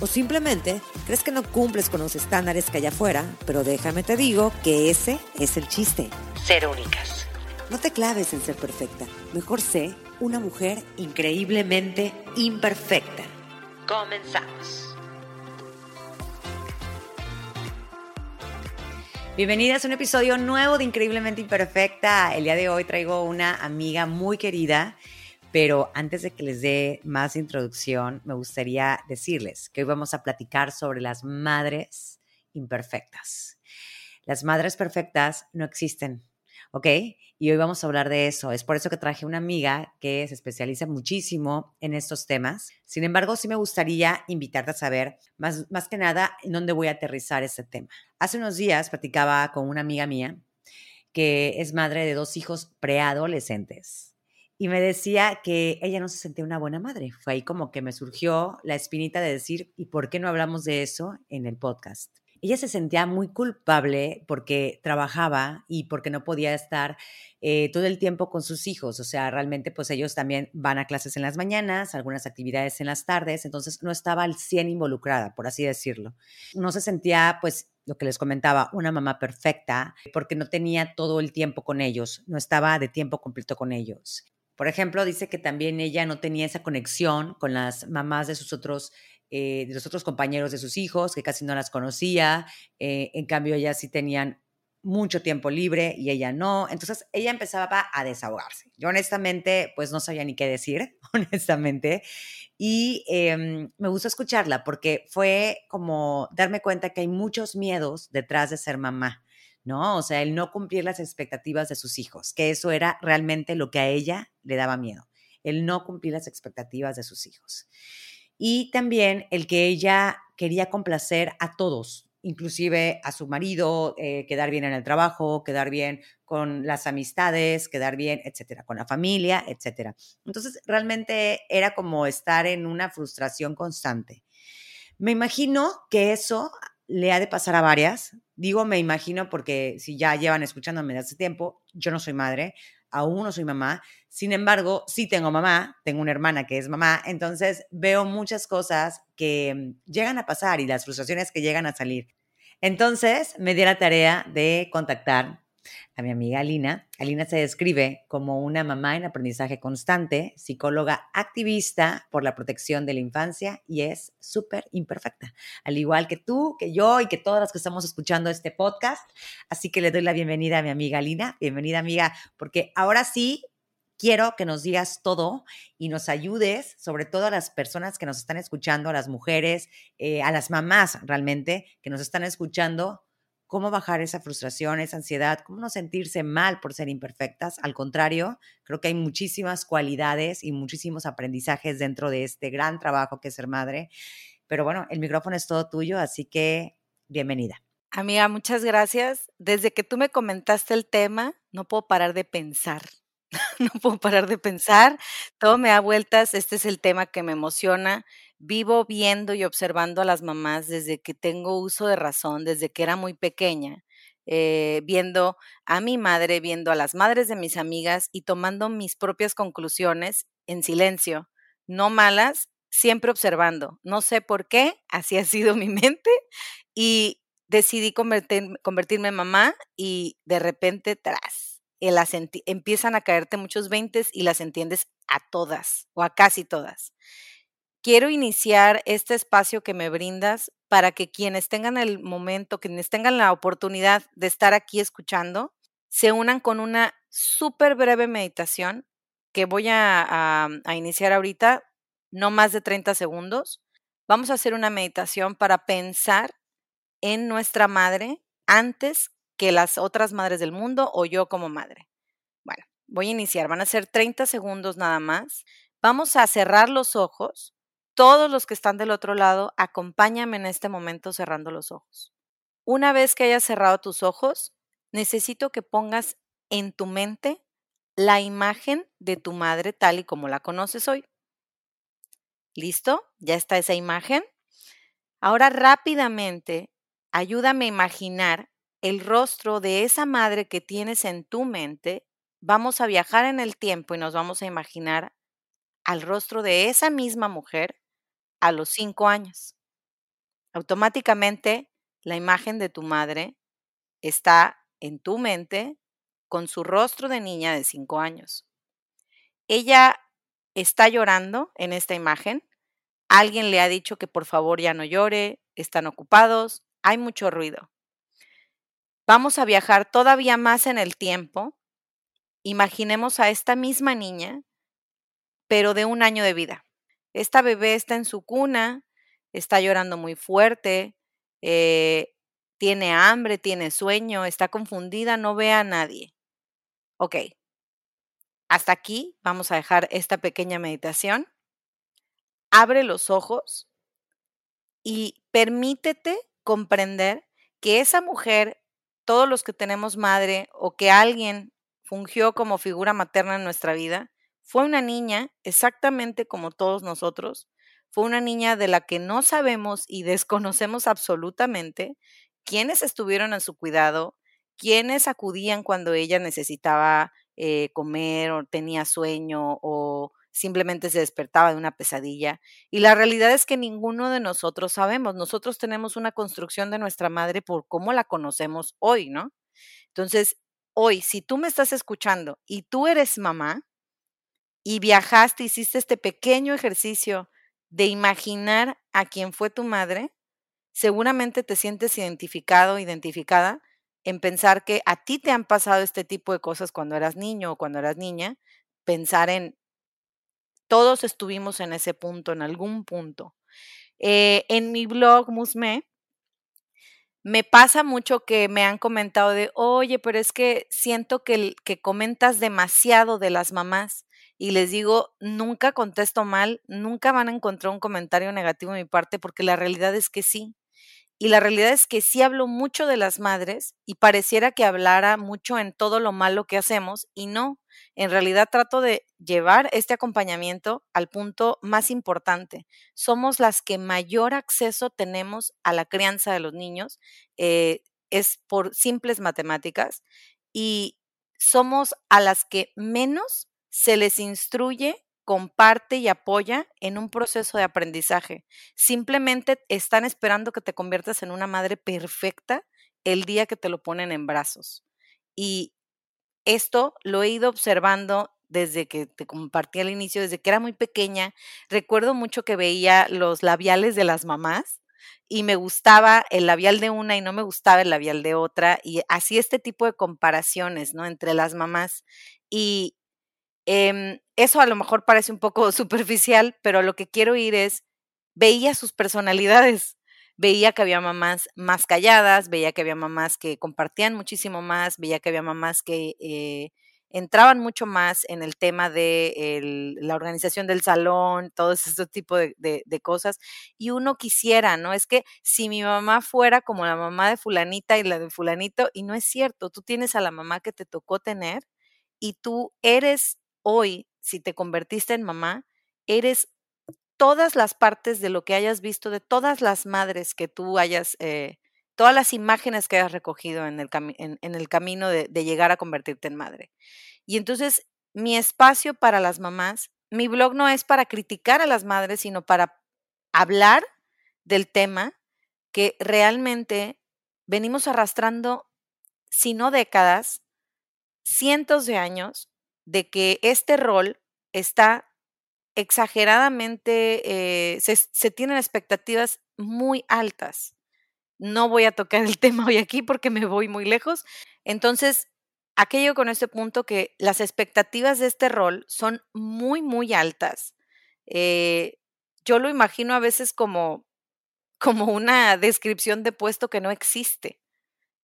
O simplemente crees que no cumples con los estándares que hay afuera, pero déjame te digo que ese es el chiste. Ser únicas. No te claves en ser perfecta. Mejor sé una mujer increíblemente imperfecta. Comenzamos. Bienvenidas a un episodio nuevo de Increíblemente Imperfecta. El día de hoy traigo una amiga muy querida, pero antes de que les dé más introducción, me gustaría decirles que hoy vamos a platicar sobre las madres imperfectas. Las madres perfectas no existen, ¿ok? Y hoy vamos a hablar de eso. Es por eso que traje una amiga que se especializa muchísimo en estos temas. Sin embargo, sí me gustaría invitarte a saber más, más que nada en dónde voy a aterrizar este tema. Hace unos días platicaba con una amiga mía que es madre de dos hijos preadolescentes y me decía que ella no se sentía una buena madre. Fue ahí como que me surgió la espinita de decir, ¿y por qué no hablamos de eso en el podcast? ella se sentía muy culpable porque trabajaba y porque no podía estar eh, todo el tiempo con sus hijos. O sea, realmente pues ellos también van a clases en las mañanas, algunas actividades en las tardes, entonces no estaba al 100 involucrada, por así decirlo. No se sentía pues lo que les comentaba, una mamá perfecta porque no tenía todo el tiempo con ellos, no estaba de tiempo completo con ellos. Por ejemplo, dice que también ella no tenía esa conexión con las mamás de sus otros eh, de los otros compañeros de sus hijos, que casi no las conocía, eh, en cambio ellas sí tenían mucho tiempo libre y ella no, entonces ella empezaba a desahogarse. Yo honestamente, pues no sabía ni qué decir, honestamente, y em, me gustó escucharla porque fue como darme cuenta que hay muchos miedos detrás de ser mamá. ¿No? O sea, el no cumplir las expectativas de sus hijos, que eso era realmente lo que a ella le daba miedo, el no cumplir las expectativas de sus hijos y también el que ella quería complacer a todos, inclusive a su marido, eh, quedar bien en el trabajo, quedar bien con las amistades, quedar bien, etcétera, con la familia, etcétera. Entonces, realmente era como estar en una frustración constante. Me imagino que eso le ha de pasar a varias. Digo, me imagino porque si ya llevan escuchándome desde hace tiempo, yo no soy madre, aún no soy mamá, sin embargo, sí tengo mamá, tengo una hermana que es mamá, entonces veo muchas cosas que llegan a pasar y las frustraciones que llegan a salir. Entonces me di la tarea de contactar a mi amiga Alina. Alina se describe como una mamá en aprendizaje constante, psicóloga activista por la protección de la infancia y es súper imperfecta, al igual que tú, que yo y que todas las que estamos escuchando este podcast. Así que le doy la bienvenida a mi amiga Alina. Bienvenida amiga, porque ahora sí quiero que nos digas todo y nos ayudes, sobre todo a las personas que nos están escuchando, a las mujeres, eh, a las mamás realmente que nos están escuchando, cómo bajar esa frustración, esa ansiedad, cómo no sentirse mal por ser imperfectas. Al contrario, creo que hay muchísimas cualidades y muchísimos aprendizajes dentro de este gran trabajo que es ser madre. Pero bueno, el micrófono es todo tuyo, así que bienvenida. Amiga, muchas gracias. Desde que tú me comentaste el tema, no puedo parar de pensar. no puedo parar de pensar. Todo me da vueltas. Este es el tema que me emociona vivo viendo y observando a las mamás desde que tengo uso de razón, desde que era muy pequeña, eh, viendo a mi madre, viendo a las madres de mis amigas y tomando mis propias conclusiones en silencio, no malas, siempre observando. No sé por qué, así ha sido mi mente y decidí convertirme en mamá y de repente tras, empiezan a caerte muchos veintes y las entiendes a todas o a casi todas quiero iniciar este espacio que me brindas para que quienes tengan el momento, quienes tengan la oportunidad de estar aquí escuchando, se unan con una súper breve meditación que voy a, iniciar ahorita, no más de 30 segundos. Vamos a hacer una meditación para pensar en nuestra madre antes que las otras madres del mundo o yo como madre. Bueno, voy a iniciar. Van a ser 30 segundos nada más. Vamos a cerrar los ojos todos los que están del otro lado, acompáñame en este momento cerrando los ojos. Una vez que hayas cerrado tus ojos, necesito que pongas en tu mente la imagen de tu madre tal y como la conoces hoy. ¿Listo? Ya está esa imagen. Ahora rápidamente, ayúdame a imaginar el rostro de esa madre que tienes en tu mente. Vamos a viajar en el tiempo y nos vamos a imaginar al rostro de esa misma mujer a los cinco años. Automáticamente, la imagen de tu madre está en tu mente con su rostro de niña de cinco años. Ella está llorando en esta imagen. Alguien le ha dicho que por favor ya no llore, están ocupados, hay mucho ruido. Vamos a viajar todavía más en el tiempo. Imaginemos a esta misma niña, pero de un año de vida. Esta bebé está en su cuna, está llorando muy fuerte, eh, tiene hambre, tiene sueño, está confundida, no ve a nadie. Ok, hasta aquí vamos a dejar esta pequeña meditación. Abre los ojos y permítete comprender que esa mujer, todos los que tenemos madre o que alguien fungió como figura materna en nuestra vida, fue una niña exactamente como todos nosotros. Fue una niña de la que no sabemos y desconocemos absolutamente quiénes estuvieron en su cuidado, quiénes acudían cuando ella necesitaba eh, comer o tenía sueño o simplemente se despertaba de una pesadilla. Y la realidad es que ninguno de nosotros sabemos. Nosotros tenemos una construcción de nuestra madre por cómo la conocemos hoy, ¿no? Entonces, hoy, si tú me estás escuchando y tú eres mamá y viajaste, hiciste este pequeño ejercicio de imaginar a quién fue tu madre, seguramente te sientes identificado, identificada en pensar que a ti te han pasado este tipo de cosas cuando eras niño o cuando eras niña, pensar en todos estuvimos en ese punto, en algún punto. Eh, en mi blog Musme, me pasa mucho que me han comentado de, oye, pero es que siento que, que comentas demasiado de las mamás. Y les digo, nunca contesto mal, nunca van a encontrar un comentario negativo de mi parte, porque la realidad es que sí. Y la realidad es que sí hablo mucho de las madres y pareciera que hablara mucho en todo lo malo que hacemos y no, en realidad trato de llevar este acompañamiento al punto más importante. Somos las que mayor acceso tenemos a la crianza de los niños, eh, es por simples matemáticas, y somos a las que menos se les instruye comparte y apoya en un proceso de aprendizaje. Simplemente están esperando que te conviertas en una madre perfecta el día que te lo ponen en brazos. Y esto lo he ido observando desde que te compartí al inicio, desde que era muy pequeña. Recuerdo mucho que veía los labiales de las mamás y me gustaba el labial de una y no me gustaba el labial de otra y así este tipo de comparaciones, ¿no? Entre las mamás. Y Em, eso a lo mejor parece un poco superficial, pero lo que quiero ir es, veía sus personalidades, veía que había mamás más calladas, veía que había mamás que compartían muchísimo más, veía que había mamás que eh, entraban mucho más en el tema de la organización del salón, todo ese tipo de, de, cosas. Y uno quisiera, ¿no? Es que si mi mamá fuera como la mamá de fulanita y la de fulanito, y no es cierto, tú tienes a la mamá que te tocó tener y tú eres hoy, si te convertiste en mamá, eres todas las partes de lo que hayas visto, de todas las madres que tú hayas, eh, todas las imágenes que hayas recogido en el, camino de, de llegar a convertirte en madre. Y entonces, mi espacio para las mamás, mi blog no es para criticar a las madres, sino para hablar del tema que realmente venimos arrastrando, si no décadas, cientos de años de que este rol está exageradamente, eh, se, tienen expectativas muy altas. No voy a tocar el tema hoy aquí porque me voy muy lejos. Entonces, aquello con este punto que las expectativas de este rol son muy, muy altas. Eh, yo lo imagino a veces como, como una descripción de puesto que no existe.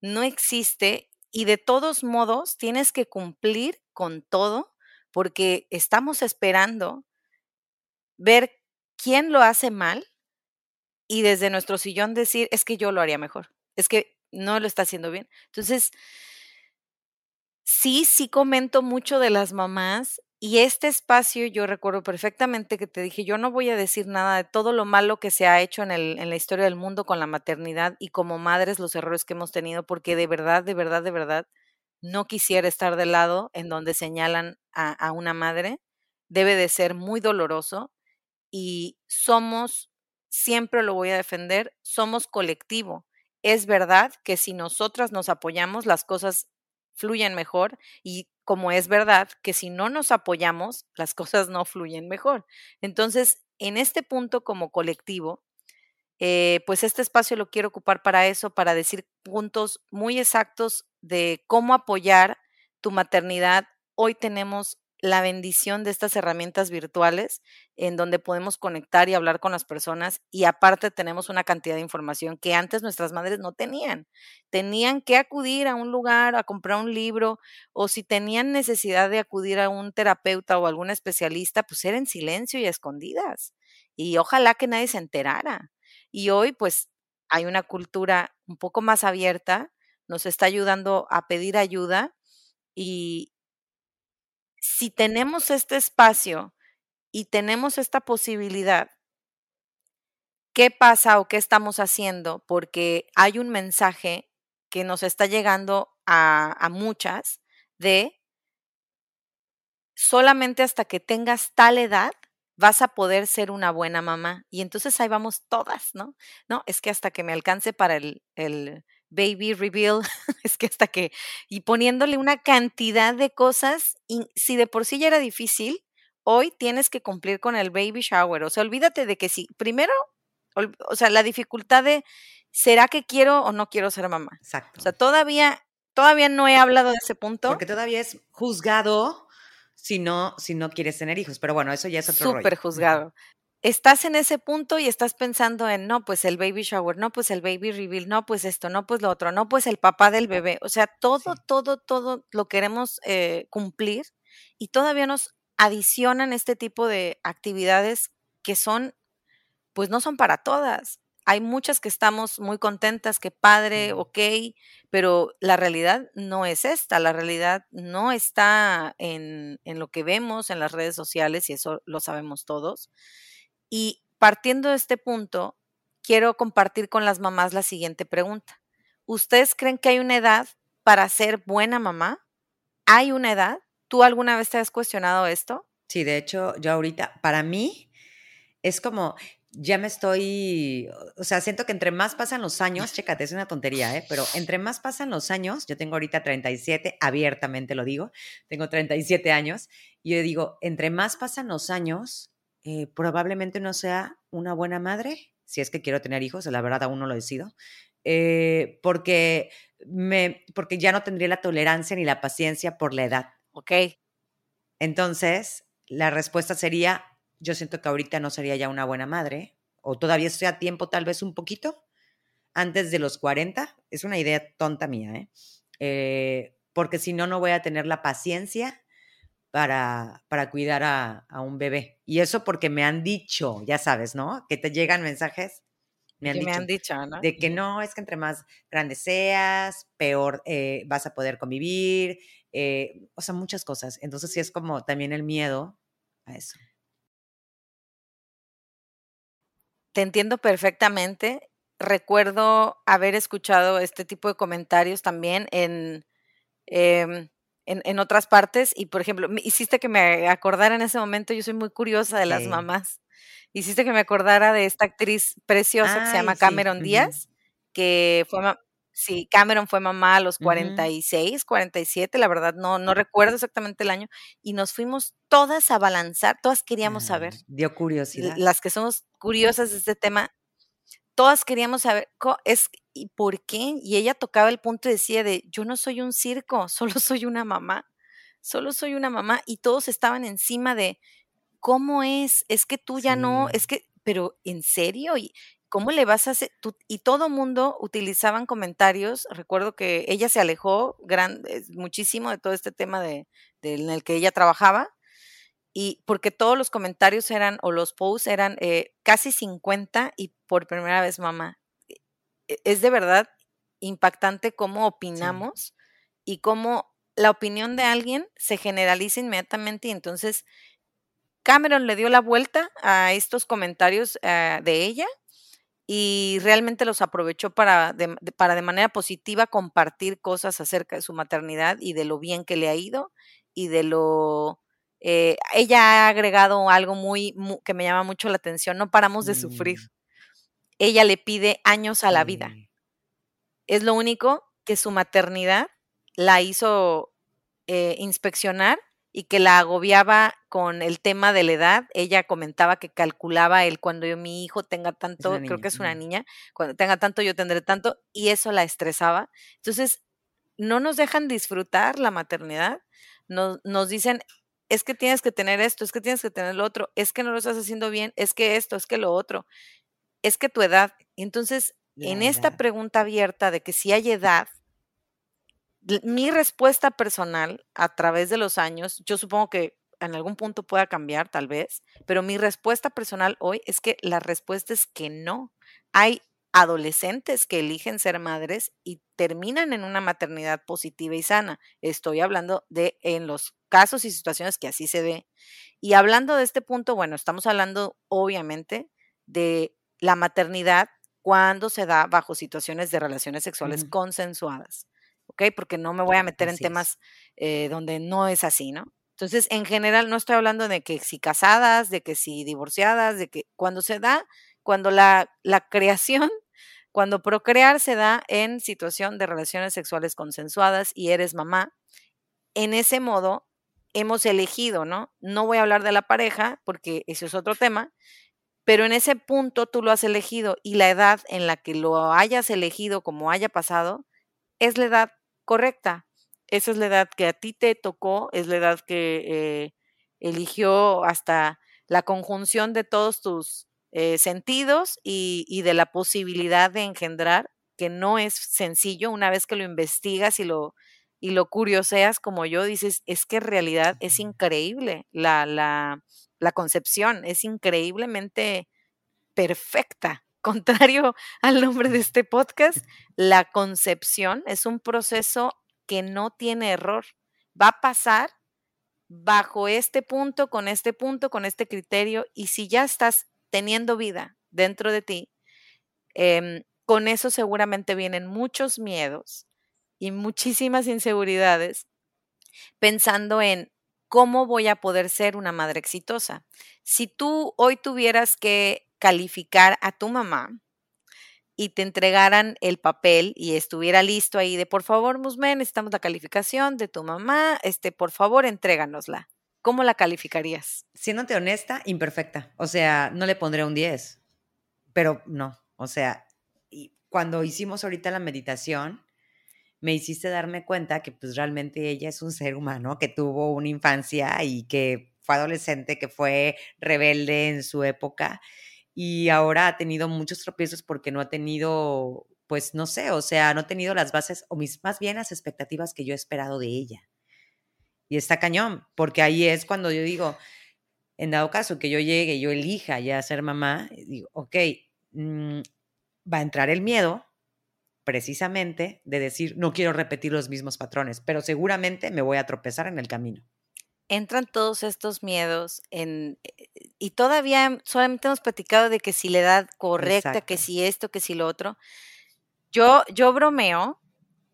No existe y de todos modos tienes que cumplir con todo porque estamos esperando ver quién lo hace mal y desde nuestro sillón decir, es que yo lo haría mejor, es que no lo está haciendo bien. Entonces, sí, sí comento mucho de las mamás y este espacio yo recuerdo perfectamente que te dije, yo no voy a decir nada de todo lo malo que se ha hecho en, el, en la historia del mundo con la maternidad y como madres los errores que hemos tenido, porque de verdad, de verdad, de verdad, no quisiera estar del lado en donde señalan a, a una madre. Debe de ser muy doloroso y somos, siempre lo voy a defender, somos colectivo. Es verdad que si nosotras nos apoyamos, las cosas fluyen mejor y como es verdad que si no nos apoyamos, las cosas no fluyen mejor. Entonces, en este punto como colectivo, eh, pues este espacio lo quiero ocupar para eso, para decir puntos muy exactos de cómo apoyar tu maternidad. Hoy tenemos la bendición de estas herramientas virtuales en donde podemos conectar y hablar con las personas y aparte tenemos una cantidad de información que antes nuestras madres no tenían. Tenían que acudir a un lugar a comprar un libro o si tenían necesidad de acudir a un terapeuta o algún especialista, pues era en silencio y a escondidas. Y ojalá que nadie se enterara. Y hoy pues hay una cultura un poco más abierta, nos está ayudando a pedir ayuda y, si tenemos este espacio y tenemos esta posibilidad, ¿qué pasa o qué estamos haciendo? Porque hay un mensaje que nos está llegando a, muchas de solamente hasta que tengas tal edad vas a poder ser una buena mamá. Y entonces ahí vamos todas, ¿no? No, es que hasta que me alcance para el baby reveal, es que hasta que, y poniéndole una cantidad de cosas, y si de por sí ya era difícil, hoy tienes que cumplir con el baby shower, o sea, olvídate de que si, primero, o sea, la dificultad de, ¿será que quiero o no quiero ser mamá? Exacto. O sea, todavía, todavía no he hablado de ese punto. Porque todavía es juzgado si no, si no quieres tener hijos, pero bueno, eso ya es otro Súper juzgado estás en ese punto y estás pensando en, no, pues el baby shower, no, pues el baby reveal, no, pues esto, no, pues lo otro, no, pues el papá del bebé. O sea, todo, todo, todo lo queremos eh, cumplir y todavía nos adicionan este tipo de actividades que son, pues no son para todas. Hay muchas que estamos muy contentas, que padre, ok, pero la realidad no es esta, la realidad no está en, en lo que vemos en las redes sociales y eso lo sabemos todos. Y partiendo de este punto, quiero compartir con las mamás la siguiente pregunta. ¿Ustedes creen que hay una edad para ser buena mamá? ¿Hay una edad? ¿Tú alguna vez te has cuestionado esto? Sí, de hecho, yo ahorita, para mí, es como, ya me estoy, o sea, siento que entre más pasan los años, chécate, es una tontería, ¿eh? pero entre más pasan los años, yo tengo ahorita 37, abiertamente lo digo, tengo 37 años, y yo digo, entre más pasan los años, eh, probablemente no sea una buena madre, si es que quiero tener hijos, la verdad aún no lo decido, eh, porque, me, porque ya no tendría la tolerancia ni la paciencia por la edad. Ok. Entonces, la respuesta sería, yo siento que ahorita no sería ya una buena madre, o todavía estoy a tiempo tal vez un poquito, antes de los 40, es una idea tonta mía, ¿eh? eh porque si no, no voy a tener la paciencia para, para cuidar a, a, un bebé. Y eso porque me han dicho, ya sabes, ¿no? Que te llegan mensajes. Me han, dicho, me han dicho, ¿no? De que no, es que entre más grande seas, peor eh, vas a poder convivir, eh, o sea, muchas cosas. Entonces sí es como también el miedo a eso. Te entiendo perfectamente. Recuerdo haber escuchado este tipo de comentarios también en... Eh, en, en, otras partes. Y, por ejemplo, hiciste que me acordara en ese momento, yo soy muy curiosa de las mamás. Hiciste que me acordara de esta actriz preciosa que se llama Cameron Díaz, que fue, sí, Cameron fue mamá a los 46, 47, la verdad no, no recuerdo exactamente el año, y nos fuimos todas a balanzar, todas queríamos saber. Dio curiosidad. Las que somos curiosas de este tema, todas queríamos saber, es, ¿y por qué? Y ella tocaba el punto y decía de, yo no soy un circo, solo soy una mamá, solo soy una mamá. Y todos estaban encima de, ¿cómo es? Es que tú ya no, es que, pero ¿en serio? ¿Y cómo le vas a hacer? y todo mundo utilizaban comentarios. Recuerdo que ella se alejó gran, muchísimo de todo este tema de, de, en el que ella trabajaba y porque todos los comentarios eran, o los posts eran eh, casi 50 y por primera vez mamá. E, es de verdad impactante cómo opinamos y cómo la opinión de alguien se generaliza inmediatamente y entonces Cameron le dio la vuelta a estos comentarios eh, de ella y realmente los aprovechó para de, para de manera positiva compartir cosas acerca de su maternidad y de lo bien que le ha ido y de lo... Eh, ella ha agregado algo muy, que me llama mucho la atención, no paramos de sufrir. Mm. Ella le pide años a la vida. Es lo único que su maternidad la hizo eh, inspeccionar y que la agobiaba con el tema de la edad. Ella comentaba que calculaba el cuando yo, mi hijo tenga tanto, creo que es una niña, cuando tenga tanto yo tendré tanto, y eso la estresaba. Entonces, no nos dejan disfrutar la maternidad, nos, nos dicen, es que tienes que tener esto, es que tienes que tener lo otro, es que no lo estás haciendo bien, es que esto, es que lo otro, es que tu edad. Entonces, en esta pregunta abierta de que si hay edad, mi respuesta personal a través de los años, yo supongo que en algún punto pueda cambiar, tal vez, pero mi respuesta personal hoy es que la respuesta es que no. Hay adolescentes que eligen ser madres y terminan en una maternidad positiva y sana. Estoy hablando de en los casos y situaciones que así se ve. Y hablando de este punto, bueno, estamos hablando obviamente de la maternidad cuando se da bajo situaciones de relaciones sexuales consensuadas. ¿ok? Porque no me voy a meter en temas eh, donde no es así, ¿no? Entonces, en general, no estoy hablando de que si casadas, de que si divorciadas, de que cuando se da, cuando la, la creación, cuando procrear se da en situación de relaciones sexuales consensuadas y eres mamá, en ese modo hemos elegido, ¿no? No voy a hablar de la pareja porque ese es otro tema, pero en ese punto tú lo has elegido y la edad en la que lo hayas elegido como haya pasado, es la edad correcta. Esa es la edad que a ti te tocó, es la edad que eh, eligió hasta la conjunción de todos tus eh, sentidos y, y, de la posibilidad de engendrar, que no es sencillo una vez que lo investigas y lo, y lo curioseas como yo, dices, es que en realidad es increíble la, la, concepción, es increíblemente perfecta contrario al nombre de este podcast, la concepción es un proceso que no tiene error. Va a pasar bajo este punto, con este punto, con este criterio, y si ya estás teniendo vida dentro de ti, em, con eso seguramente vienen muchos miedos y muchísimas inseguridades pensando en cómo voy a poder ser una madre exitosa. Si tú hoy tuvieras que calificar a tu mamá y te entregaran el papel y estuviera listo ahí de por favor, Musmen, necesitamos la calificación de tu mamá, este, por favor, entréganosla. ¿Cómo la calificarías? Siéndote honesta, imperfecta. O sea, no le pondré un 10, pero no. O sea, cuando hicimos ahorita la meditación, me hiciste darme cuenta que pues realmente ella es un ser humano que tuvo una infancia y que fue adolescente, que fue rebelde en su época y ahora ha tenido muchos tropiezos porque no ha tenido, pues no sé, o sea, no ha tenido las bases o mis, más bien las expectativas que yo he esperado de ella. Y está cañón, porque ahí es cuando yo digo, en dado caso que yo llegue, yo elija ya ser mamá, digo, ok, mm, va a entrar el miedo precisamente de decir, no quiero repetir los mismos patrones, pero seguramente me voy a tropezar en el camino entran todos estos miedos en, eh, y todavía solamente hemos platicado de que si la edad correcta, que si esto, que si lo otro. Yo, yo bromeo,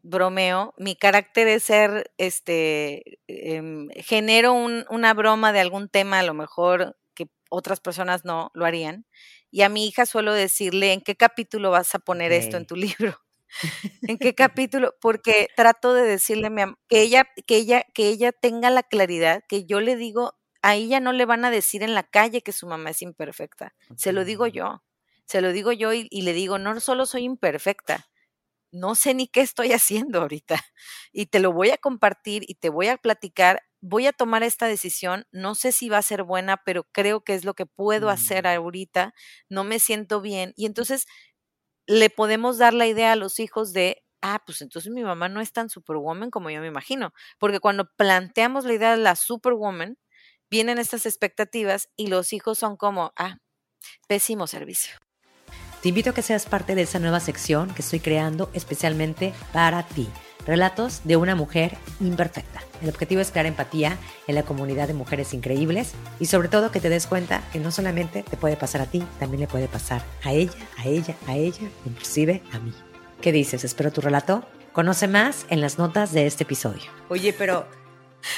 bromeo, mi carácter es ser, este, em, genero una broma de algún tema, a lo mejor que otras personas no lo harían. Y a mi hija suelo decirle, ¿en qué capítulo vas a poner esto en tu libro? ¿En qué capítulo? Porque trato de decirle que ella, que ella, que ella tenga la claridad, que yo le digo, a ella no le van a decir en la calle que su mamá es imperfecta. Se lo digo yo. Se lo digo yo y, y le digo, no solo soy imperfecta, no sé ni qué estoy haciendo ahorita. Y te lo voy a compartir y te voy a platicar. Voy a tomar esta decisión. No sé si va a ser buena, pero creo que es lo que puedo hacer mm. ahorita. No me siento bien. Y entonces le podemos dar la idea a los hijos de, ah, pues entonces mi mamá no es tan superwoman como yo me imagino, porque cuando planteamos la idea de la superwoman, vienen estas expectativas y los hijos son como, ah, pésimo servicio. Te invito a que seas parte de esa nueva sección que estoy creando especialmente para ti Relatos de una mujer imperfecta. El objetivo es crear empatía en la comunidad de mujeres increíbles y sobre todo que te des cuenta que no solamente te puede pasar a ti, también le puede pasar a ella, a ella, a ella, inclusive a mí. ¿Qué dices? Espero tu relato. Conoce más en las notas de este episodio. Oye, pero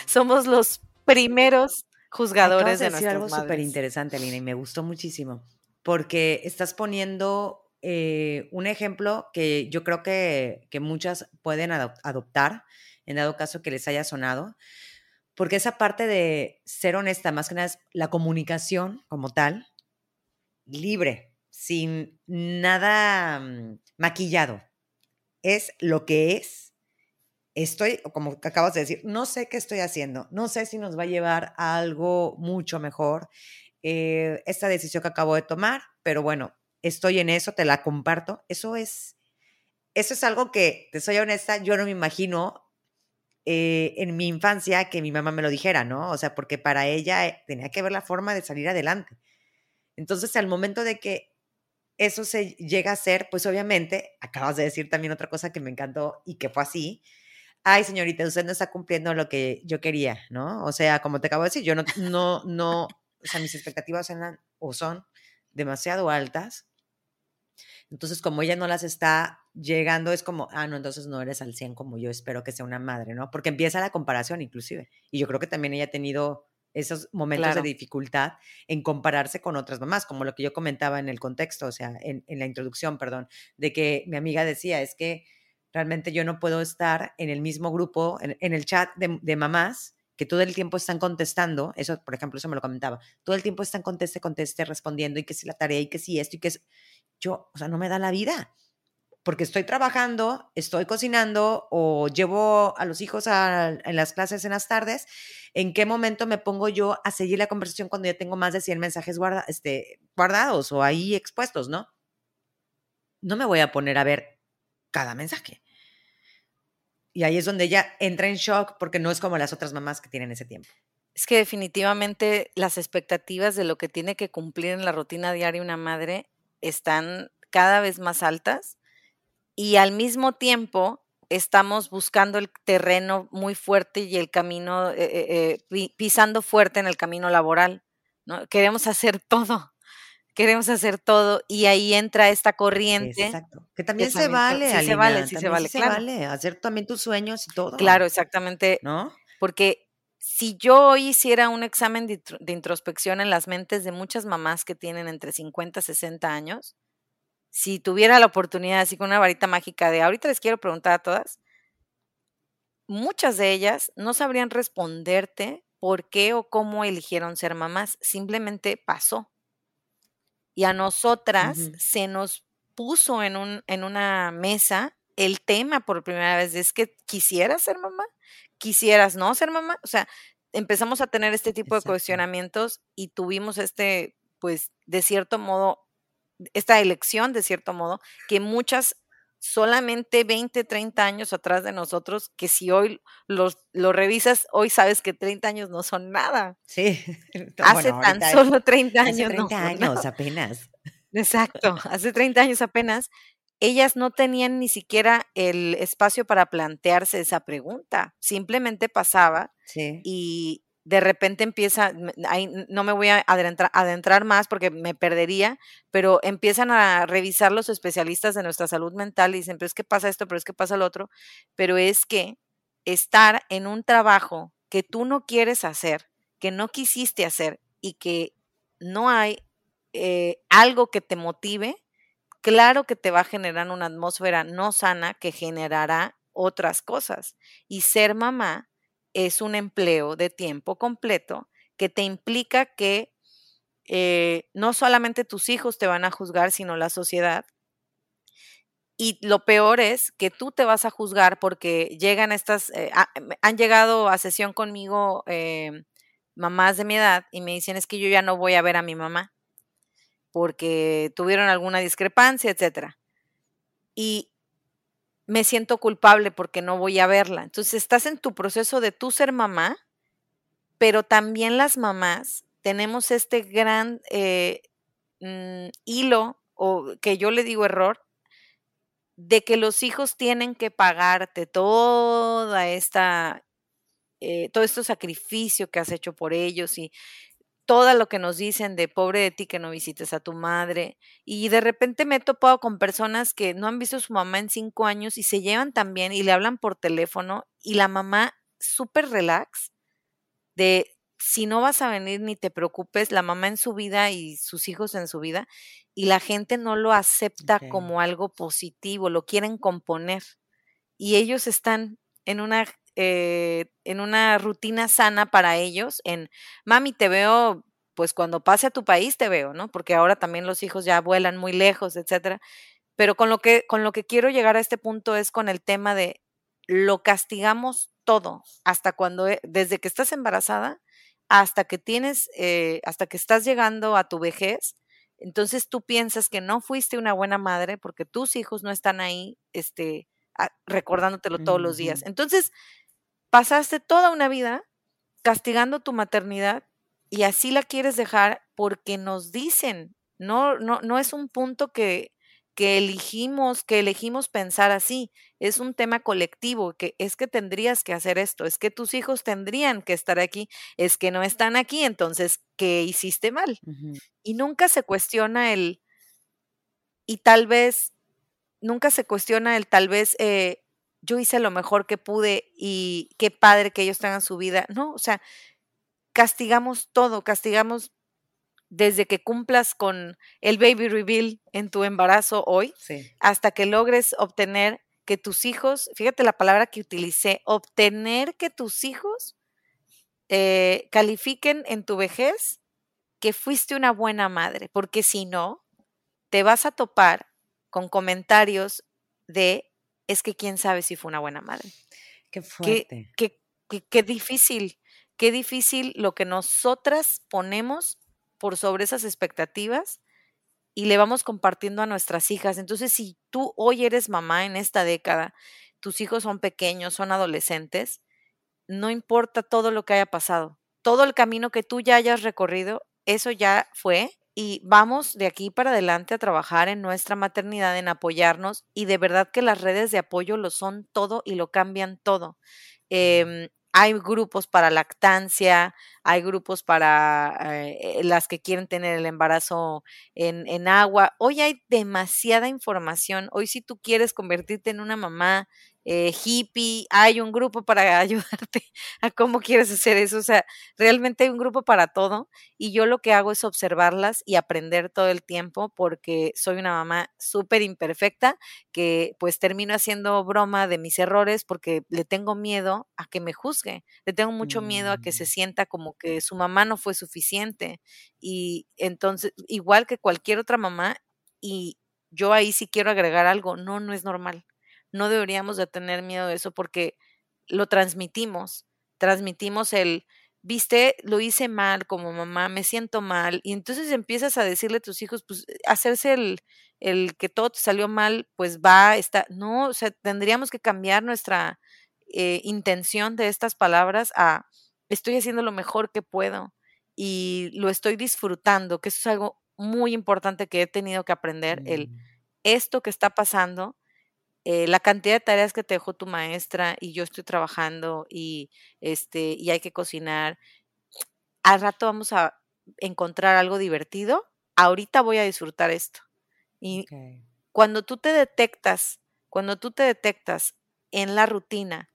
somos los primeros juzgadores de, de decir algo súper interesante, Alina, y me gustó muchísimo, porque estás poniendo eh, un ejemplo que yo creo que, muchas pueden adoptar, en dado caso que les haya sonado, porque esa parte de ser honesta, más que nada es la comunicación como tal, libre, sin nada mm, maquillado. Es lo que es. Estoy, como acabas de decir, no sé qué estoy haciendo, no sé si nos va a llevar a algo mucho mejor eh, esta decisión que acabo de tomar, pero bueno, estoy en eso, te la comparto. Eso es, eso es algo que, te soy honesta, yo no me imagino eh, en mi infancia que mi mamá me lo dijera, ¿no? O sea, porque para ella eh, tenía que ver la forma de salir adelante. Entonces, al momento de que eso se llega a ser, pues obviamente, acabas de decir también otra cosa que me encantó y que fue así. Ay, señorita, usted no está cumpliendo lo que yo quería, ¿no? O sea, como te acabo de decir, yo no, no, no, o sea, mis expectativas eran o son demasiado altas entonces, como ella no las está llegando, es como, ah, no, entonces no eres al 100 como yo espero que sea una madre, ¿no? Porque empieza la comparación inclusive. Y yo creo que también ella ha tenido esos momentos de dificultad en compararse con otras mamás, como lo que yo comentaba en el contexto, o sea, en, la introducción, perdón, de que mi amiga decía, es que realmente yo no puedo estar en el mismo grupo, en, el chat de, de, mamás que todo el tiempo están contestando, eso, por ejemplo, eso me lo comentaba, todo el tiempo están conteste, conteste, respondiendo, y que si la tarea, y que si esto, y que es yo, o sea, no me da la vida, porque estoy trabajando, estoy cocinando o llevo a los hijos a, en las clases en las tardes, ¿en qué momento me pongo yo a seguir la conversación cuando ya tengo más de 100 mensajes guarda, este, guardados o ahí expuestos, ¿no? No me voy a poner a ver cada mensaje. Y ahí es donde ella entra en shock porque no es como las otras mamás que tienen ese tiempo. Es que definitivamente las expectativas de lo que tiene que cumplir en la rutina diaria una madre están cada vez más altas y al mismo tiempo estamos buscando el terreno muy fuerte y el camino, eh, eh, eh, pisando fuerte en el camino laboral. ¿no? Queremos hacer todo, queremos hacer todo y ahí entra esta corriente. Exacto. Que también se vale, sí, se vale, sí se vale, se vale, hacer también tus sueños y todo. Claro, exactamente. ¿No? Porque si yo hiciera un examen de, introspección en las mentes de muchas mamás que tienen entre 50 y 60 años, si tuviera la oportunidad, así con una varita mágica de ahorita les quiero preguntar a todas, muchas de ellas no sabrían responderte por qué o cómo eligieron ser mamás, simplemente pasó. Y a nosotras se nos puso en, un, en una mesa el tema por primera vez, es que quisiera ser mamá, quisieras no ser mamá, o sea, empezamos a tener este tipo de cuestionamientos y tuvimos este, pues, de cierto modo, esta elección, de cierto modo, que muchas solamente 20, 30 años atrás de nosotros, que si hoy los, lo revisas, hoy sabes que 30 años no son nada. Sí. Hace tan solo 30 años. Hace 30 años apenas. Exacto, hace 30 años apenas ellas no tenían ni siquiera el espacio para plantearse esa pregunta. Simplemente pasaba y de repente empieza, no me voy a adentrar, más porque me perdería, pero empiezan a revisar los especialistas de nuestra salud mental y dicen, pero es que pasa esto, pero es que pasa lo otro, pero es que estar en un trabajo que tú no quieres hacer, que no quisiste hacer y que no hay eh, algo que te motive, claro que te va a generar una atmósfera no sana que generará otras cosas. Y ser mamá es un empleo de tiempo completo que te implica que eh, no solamente tus hijos te van a juzgar, sino la sociedad. Y lo peor es que tú te vas a juzgar porque llegan estas, eh, han llegado a sesión conmigo eh, mamás de mi edad y me dicen es que yo ya no voy a ver a mi mamá porque tuvieron alguna discrepancia, etcétera. Y me siento culpable porque no voy a verla. Entonces estás en tu proceso de tú ser mamá, pero también las mamás tenemos este gran eh, mm, hilo, o que yo le digo error, de que los hijos tienen que pagarte toda esta, eh, todo este sacrificio que has hecho por ellos y todo lo que nos dicen de pobre de ti que no visites a tu madre. Y de repente me he topado con personas que no han visto a su mamá en cinco años y se llevan también y le hablan por teléfono y la mamá súper relax de si no vas a venir ni te preocupes, la mamá en su vida y sus hijos en su vida, y la gente no lo acepta como algo positivo, lo quieren componer. Y ellos están en una, eh, en una rutina sana para ellos, en, mami, te veo, pues cuando pase a tu país te veo, ¿no? Porque ahora también los hijos ya vuelan muy lejos, etcétera. Pero con lo que, con lo que quiero llegar a este punto es con el tema de lo castigamos todo, hasta cuando, e, desde que estás embarazada hasta que tienes, eh, hasta que estás llegando a tu vejez, entonces tú piensas que no fuiste una buena madre porque tus hijos no están ahí, este, recordándotelo todos los días. Entonces, pasaste toda una vida castigando tu maternidad y así la quieres dejar porque nos dicen, no, no, no es un punto que, que elegimos, que elegimos pensar así. Es un tema colectivo, que es que tendrías que hacer esto, es que tus hijos tendrían que estar aquí, es que no están aquí, entonces, ¿qué hiciste mal? Y nunca se cuestiona el, y tal vez, nunca se cuestiona el tal vez, eh, yo hice lo mejor que pude y qué padre que ellos tengan su vida. No, o sea, castigamos todo, castigamos desde que cumplas con el baby reveal en tu embarazo hoy, hasta que logres obtener que tus hijos, fíjate la palabra que utilicé, obtener que tus hijos eh, califiquen en tu vejez que fuiste una buena madre, porque si no, te vas a topar con comentarios de, es que quién sabe si fue una buena madre. Qué fuerte. qué difícil, qué difícil lo que nosotras ponemos por sobre esas expectativas y le vamos compartiendo a nuestras hijas. Entonces, si tú hoy eres mamá en esta década, tus hijos son pequeños, son adolescentes, no importa todo lo que haya pasado, todo el camino que tú ya hayas recorrido, eso ya fue y vamos de aquí para adelante a trabajar en nuestra maternidad, en apoyarnos y de verdad que las redes de apoyo lo son todo y lo cambian todo. Eh, hay grupos para lactancia, hay grupos para eh, las que quieren tener el embarazo en, en, agua. Hoy hay demasiada información. Hoy si tú quieres convertirte en una mamá eh, hippie, hay un grupo para ayudarte a cómo quieres hacer eso. O sea, realmente hay un grupo para todo y yo lo que hago es observarlas y aprender todo el tiempo porque soy una mamá súper imperfecta que pues termino haciendo broma de mis errores porque le tengo miedo a que me juzgue, le tengo mucho miedo a que se mm. sienta como que su mamá no fue suficiente y entonces, igual que cualquier otra mamá, y yo ahí sí quiero agregar algo, no, no es normal no deberíamos de tener miedo de eso porque lo transmitimos, transmitimos el, viste, lo hice mal como mamá, me siento mal, y entonces empiezas a decirle a tus hijos, pues hacerse el, el que todo te salió mal, pues va, está, no, o sea, tendríamos que cambiar nuestra eh, intención de estas palabras a, estoy haciendo lo mejor que puedo y lo estoy disfrutando, que eso es algo muy importante que he tenido que aprender, el, mm. esto que está pasando, eh, la cantidad de tareas que te dejó tu maestra y yo estoy trabajando y, este, y hay que cocinar, al rato vamos a encontrar algo divertido, ahorita voy a disfrutar esto. Y cuando tú te detectas, cuando tú te detectas en la rutina,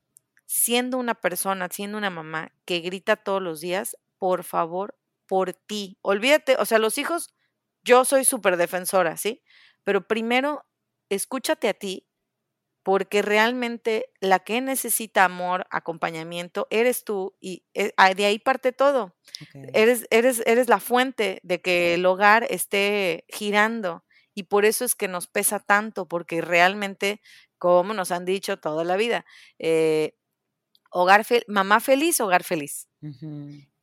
siendo una persona, siendo una mamá que grita todos los días, por favor, por ti, olvídate, o sea, los hijos, yo soy súper defensora, ¿sí? Pero primero, escúchate a ti porque realmente la que necesita amor, acompañamiento, eres tú y eh, de ahí parte todo. Eres, eres, eres la fuente de que el hogar esté girando y por eso es que nos pesa tanto, porque realmente, como nos han dicho toda la vida, eh, hogar mamá feliz, hogar feliz.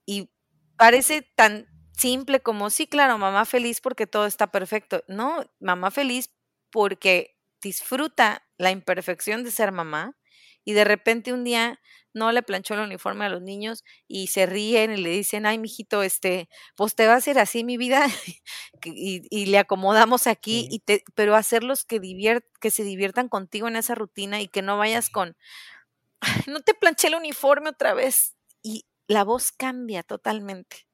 Y parece tan simple como, sí, claro, mamá feliz porque todo está perfecto. No, mamá feliz porque disfruta la imperfección de ser mamá y de repente un día no le planchó el uniforme a los niños y se ríen y le dicen, ay, mijito, este, pues te va a hacer así mi vida y, le acomodamos aquí, y te, pero hacerlos que, que se diviertan contigo en esa rutina y que no vayas con, no te planché el uniforme otra vez. Y la voz cambia totalmente.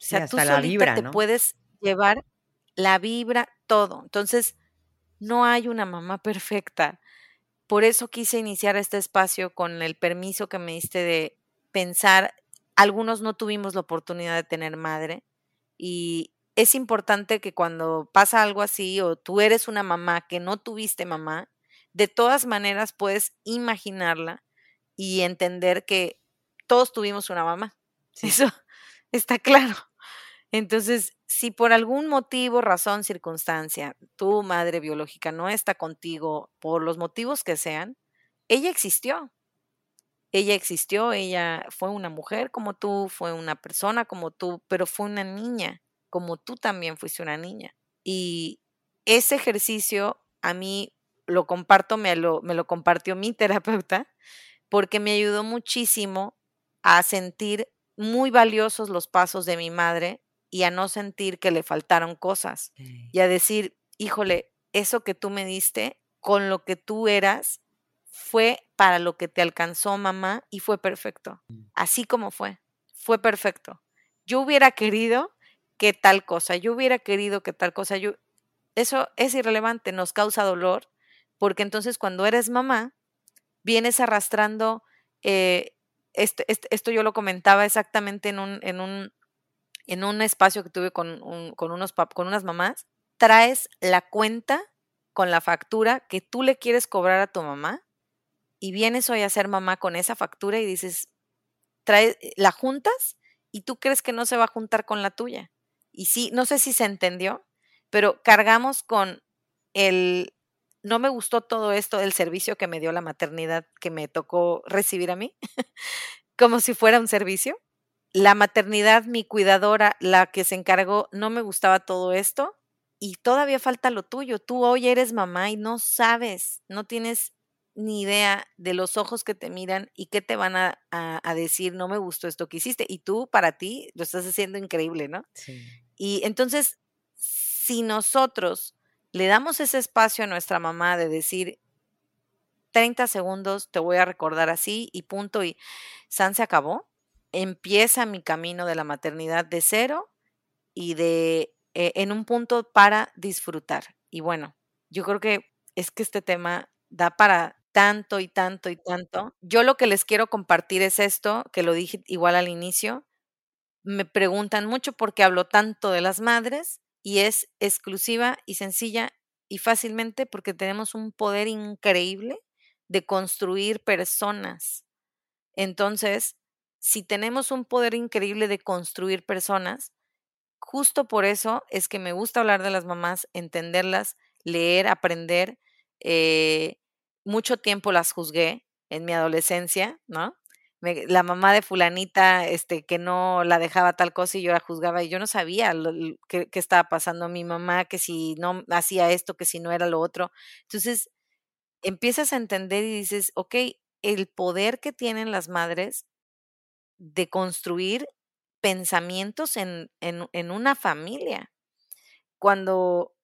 O sea, tú solita te puedes llevar la vibra, todo. Entonces, no hay una mamá perfecta. Por eso quise iniciar este espacio con el permiso que me diste de pensar. Algunos no tuvimos la oportunidad de tener madre y es importante que cuando pasa algo así o tú eres una mamá que no tuviste mamá, de todas maneras puedes imaginarla y entender que todos tuvimos una mamá. Eso está claro. Entonces, si por algún motivo, razón, circunstancia, tu madre biológica no está contigo, por los motivos que sean, ella existió. Ella existió, ella fue una mujer como tú, fue una persona como tú, pero fue una niña, como tú también fuiste una niña. Y ese ejercicio a mí lo comparto, me lo, me compartió mi terapeuta, porque me ayudó muchísimo a sentir muy valiosos los pasos de mi madre y a no sentir que le faltaron cosas y a decir, híjole, eso que tú me diste con lo que tú eras fue para lo que te alcanzó mamá y fue perfecto. Mm. Así como fue, fue perfecto. Yo hubiera querido que tal cosa, yo hubiera querido que tal cosa, yo eso es irrelevante, nos causa dolor, porque entonces cuando eres mamá, vienes arrastrando, eh, este, este, esto yo lo comentaba exactamente en un, en un en un espacio que tuve con, con, unos con unas mamás, traes la cuenta con la factura que tú le quieres cobrar a tu mamá y vienes hoy a ser mamá con esa factura y dices, trae, eh, la juntas y tú crees que no se va a juntar con la tuya. Y sí, no sé si se entendió, pero cargamos con el, no me gustó todo esto del servicio que me dio la maternidad que me tocó recibir a mí, como si fuera un servicio la maternidad, mi cuidadora, la que se encargó, no me gustaba todo esto y todavía falta lo tuyo. Tú hoy eres mamá y no sabes, no tienes ni idea de los ojos que te miran y qué te van a, decir, no me gustó esto que hiciste. Y tú, para ti, lo estás haciendo increíble, ¿no? Sí. Y entonces, si nosotros le damos ese espacio a nuestra mamá de decir, 30 segundos, te voy a recordar así y punto, y San se acabó, empieza mi camino de la maternidad de cero y de eh, en un punto para disfrutar. Y bueno, yo creo que es que este tema da para tanto y tanto y tanto. Yo lo que les quiero compartir es esto, que lo dije igual al inicio. Me preguntan mucho por qué hablo tanto de las madres y es exclusiva y sencilla y fácilmente porque tenemos un poder increíble de construir personas. Entonces, si tenemos un poder increíble de construir personas, justo por eso es que me gusta hablar de las mamás, entenderlas, leer, aprender. Eh, mucho tiempo las juzgué en mi adolescencia, ¿no? la mamá de fulanita, este, que no la dejaba tal cosa y yo la juzgaba y yo no sabía qué, qué, estaba pasando. Mi mamá, que si no hacía esto, que si no era lo otro. Entonces, empiezas a entender y dices, ok, el poder que tienen las madres de construir pensamientos en, en, una familia. Cuando,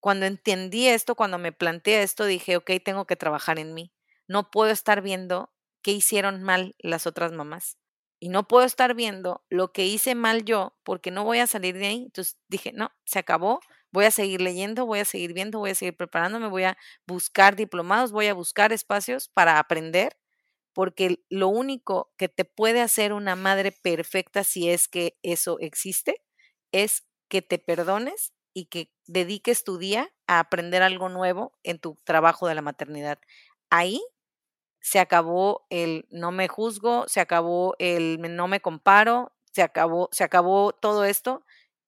cuando entendí esto, cuando me planteé esto, dije, ok, tengo que trabajar en mí. No puedo estar viendo qué hicieron mal las otras mamás. Y no puedo estar viendo lo que hice mal yo porque no voy a salir de ahí. Entonces dije, no, se acabó. Voy a seguir leyendo, voy a seguir viendo, voy a seguir preparándome, voy a buscar diplomados, voy a buscar espacios para aprender porque lo único que te puede hacer una madre perfecta, si es que eso existe, es que te perdones y que dediques tu día a aprender algo nuevo en tu trabajo de la maternidad. Ahí se acabó el no me juzgo, se acabó el no me comparo, se acabó, se acabó todo esto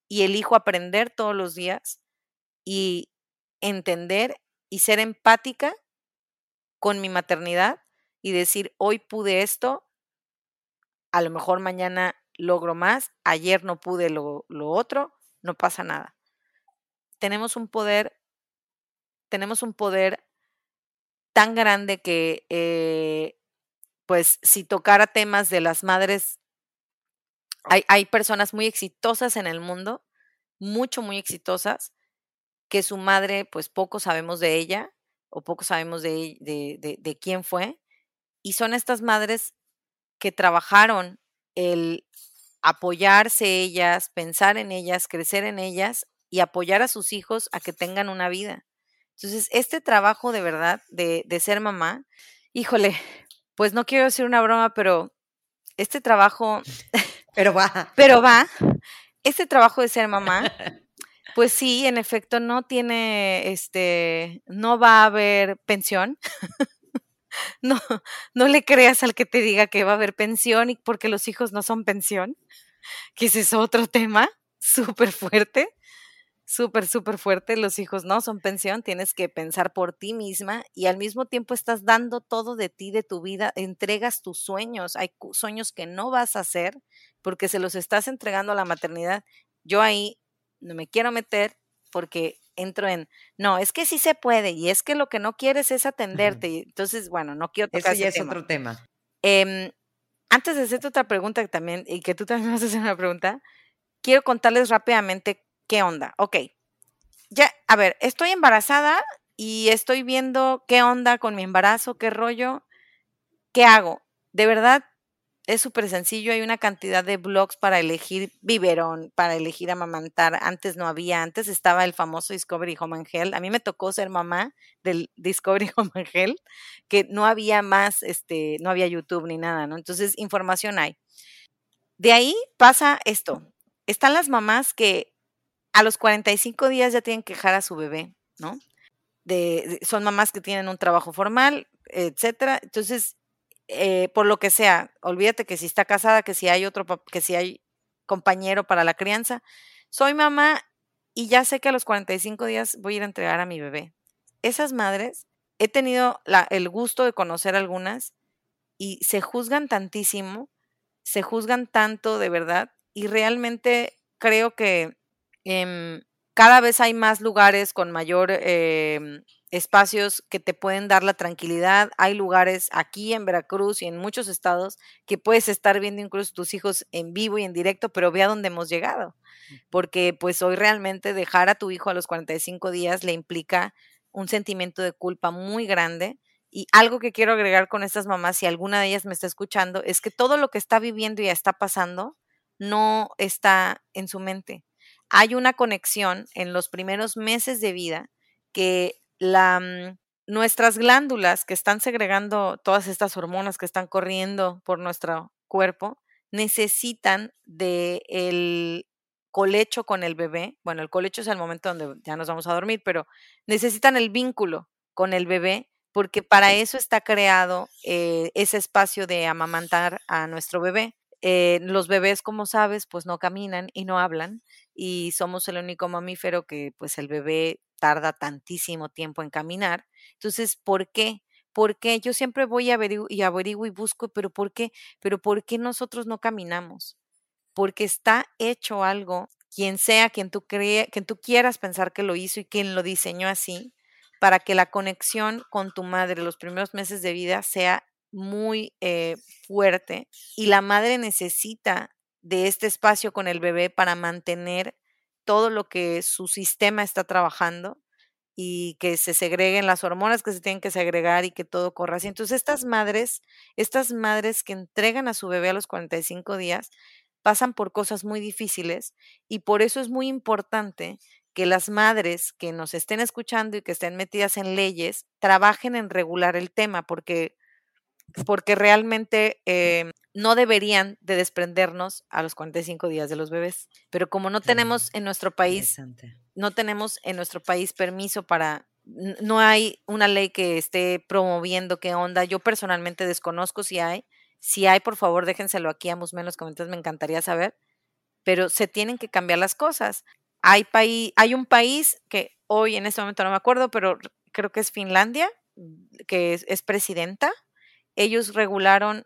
y elijo aprender todos los días y entender y ser empática con mi maternidad y decir, hoy pude esto, a lo mejor mañana logro más, ayer no pude lo, otro, no pasa nada. Tenemos un poder, tenemos un poder tan grande que, eh, pues, si tocara temas de las madres, hay, hay personas muy exitosas en el mundo, mucho, muy exitosas, que su madre, pues poco sabemos de ella o poco sabemos de, de, de, de quién fue. Y son estas madres que trabajaron el apoyarse ellas, pensar en ellas, crecer en ellas y apoyar a sus hijos a que tengan una vida. Entonces, este trabajo de verdad de, de ser mamá, híjole, pues no quiero decir una broma, pero este trabajo... Pero va. Pero va. Este trabajo de ser mamá, pues sí, en efecto, no tiene, este, no va a haber pensión. No, no le creas al que te diga que va a haber pensión y porque los hijos no son pensión, que ese es otro tema súper fuerte súper, súper fuerte. Los hijos no son pensión, tienes que pensar por ti misma y al mismo tiempo estás dando todo de ti, de tu vida, entregas tus sueños. Hay sueños que no vas a hacer porque se los estás entregando a la maternidad. Yo ahí no me quiero meter porque entro en, no, es que sí se puede y es que lo que no quieres es atenderte. Entonces, bueno, no quiero tocar Eso ya es otro tema. Eh, antes de hacerte otra pregunta también, y que tú también me vas a hacer una pregunta, quiero contarles rápidamente ¿qué onda? Ok, ya, a ver, estoy embarazada y estoy viendo qué onda con mi embarazo, qué rollo, ¿qué hago? De verdad, es súper sencillo, hay una cantidad de blogs para elegir biberón, para elegir amamantar. Antes no había, antes estaba el famoso Discovery Home and. A mí me tocó ser mamá del Discovery Home and que no había más, este, no había YouTube ni nada, ¿no? Entonces, información hay. De ahí pasa esto. Están las mamás que a los 45 días ya tienen que dejar a su bebé, ¿no? Son mamás que tienen un trabajo formal, etcétera. Entonces, eh, por lo que sea, olvídate que si está casada, que si hay otro, que si hay compañero para la crianza. Soy mamá y ya sé que a los 45 días voy a ir a entregar a mi bebé. Esas madres, he tenido el gusto de conocer algunas y se juzgan tantísimo, se juzgan tanto de verdad y realmente creo que Em, cada vez hay más lugares con mayor em, espacios que te pueden dar la tranquilidad. Hay lugares aquí en Veracruz y en muchos estados que puedes estar viendo incluso tus hijos en vivo y en directo, pero ve a dónde hemos llegado. Porque pues hoy realmente dejar a tu hijo a los 45 días le implica un sentimiento de culpa muy grande. Y algo que quiero agregar con estas mamás, si alguna de ellas me está escuchando, es que todo lo que está viviendo y está pasando no está en su mente hay una conexión en los primeros meses de vida que la, mm, nuestras glándulas que están segregando todas estas hormonas que están corriendo por nuestro cuerpo necesitan del el colecho con el bebé. Bueno, el colecho es el momento donde ya nos vamos a dormir, pero necesitan el vínculo con el bebé porque para eso está creado eh, ese espacio de amamantar a nuestro bebé. Eh, los bebés, como sabes, pues no caminan y no hablan y somos el único mamífero que pues el bebé tarda tantísimo tiempo en caminar. Entonces, ¿por qué? ¿Por qué? Yo siempre voy y averiguo y busco, pero ¿por qué? Pero ¿por qué nosotros no caminamos? Porque está hecho algo, quien sea, quien tú, quien tú quieras pensar que lo hizo y quien lo diseñó así, para que la conexión con tu madre los primeros meses de vida sea muy eh, fuerte y la madre necesita de este espacio con el bebé para mantener todo lo que su sistema está trabajando y que se segreguen las hormonas que se tienen que segregar y que todo corra así. Entonces, estas madres, estas madres que entregan a su bebé a los 45 días, pasan por cosas muy difíciles y por eso es muy importante que las madres que nos estén escuchando y que estén metidas en leyes trabajen en regular el tema, porque porque realmente eh, no deberían de desprendernos a los 45 días de los bebés. Pero como no tenemos en nuestro país, no tenemos en nuestro país permiso para, no hay una ley que esté promoviendo qué onda. Yo personalmente desconozco si hay. Si hay, por favor, déjenselo aquí a menos los comentarios, me encantaría saber. Pero se tienen que cambiar las cosas. Hay, hay un país que hoy en este momento no me acuerdo, pero creo que es Finlandia, que es presidenta ellos regularon,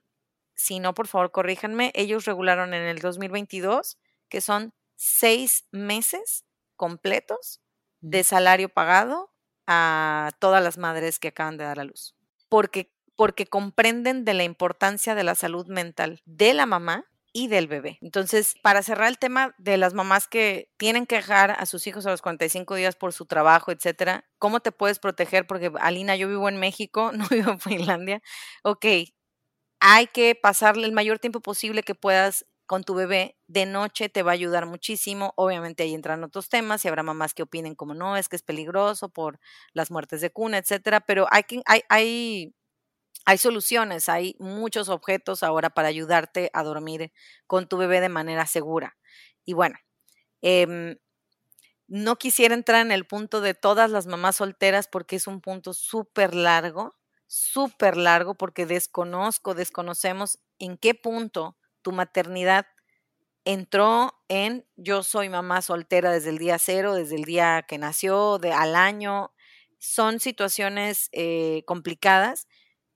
si no, por favor, corríjanme, ellos regularon en el 2022 que son seis meses completos de salario pagado a todas las madres que acaban de dar a luz, porque, porque comprenden de la importancia de la salud mental de la mamá y del bebé. Entonces, para cerrar el tema de las mamás que tienen que dejar a sus hijos a los 45 días por su trabajo, etcétera, ¿cómo te puedes proteger? Porque, Alina, yo vivo en México, no vivo en Finlandia. Ok, hay que pasarle el mayor tiempo posible que puedas con tu bebé de noche te va a ayudar muchísimo. Obviamente ahí entran otros temas y habrá mamás que opinen como no, es que es peligroso por las muertes de cuna, etcétera, pero hay, hay, hay, hay soluciones, hay muchos objetos ahora para ayudarte a dormir con tu bebé de manera segura. Y bueno, em, no quisiera entrar en el punto de todas las mamás solteras porque es un punto súper largo, súper largo porque desconozco, desconocemos en qué punto tu maternidad entró en yo soy mamá soltera desde el día cero, desde el día que nació, de, al año. Son situaciones eh, complicadas.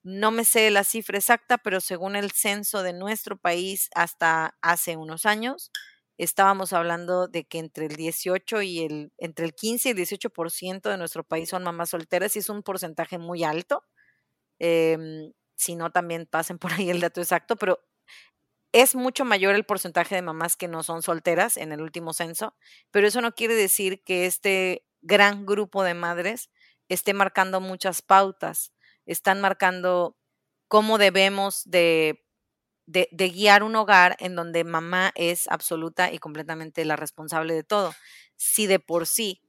No me sé la cifra exacta, pero según el censo de nuestro país hasta hace unos años, estábamos hablando de que entre el 18 y el, entre el 15 y el 18% de nuestro país son mamás solteras y es un porcentaje muy alto. Em, si no, también pasen por ahí el dato exacto, pero es mucho mayor el porcentaje de mamás que no son solteras en el último censo, pero eso no quiere decir que este gran grupo de madres esté marcando muchas pautas, están marcando cómo debemos de, guiar un hogar en donde mamá es absoluta y completamente la responsable de todo. Si de por sí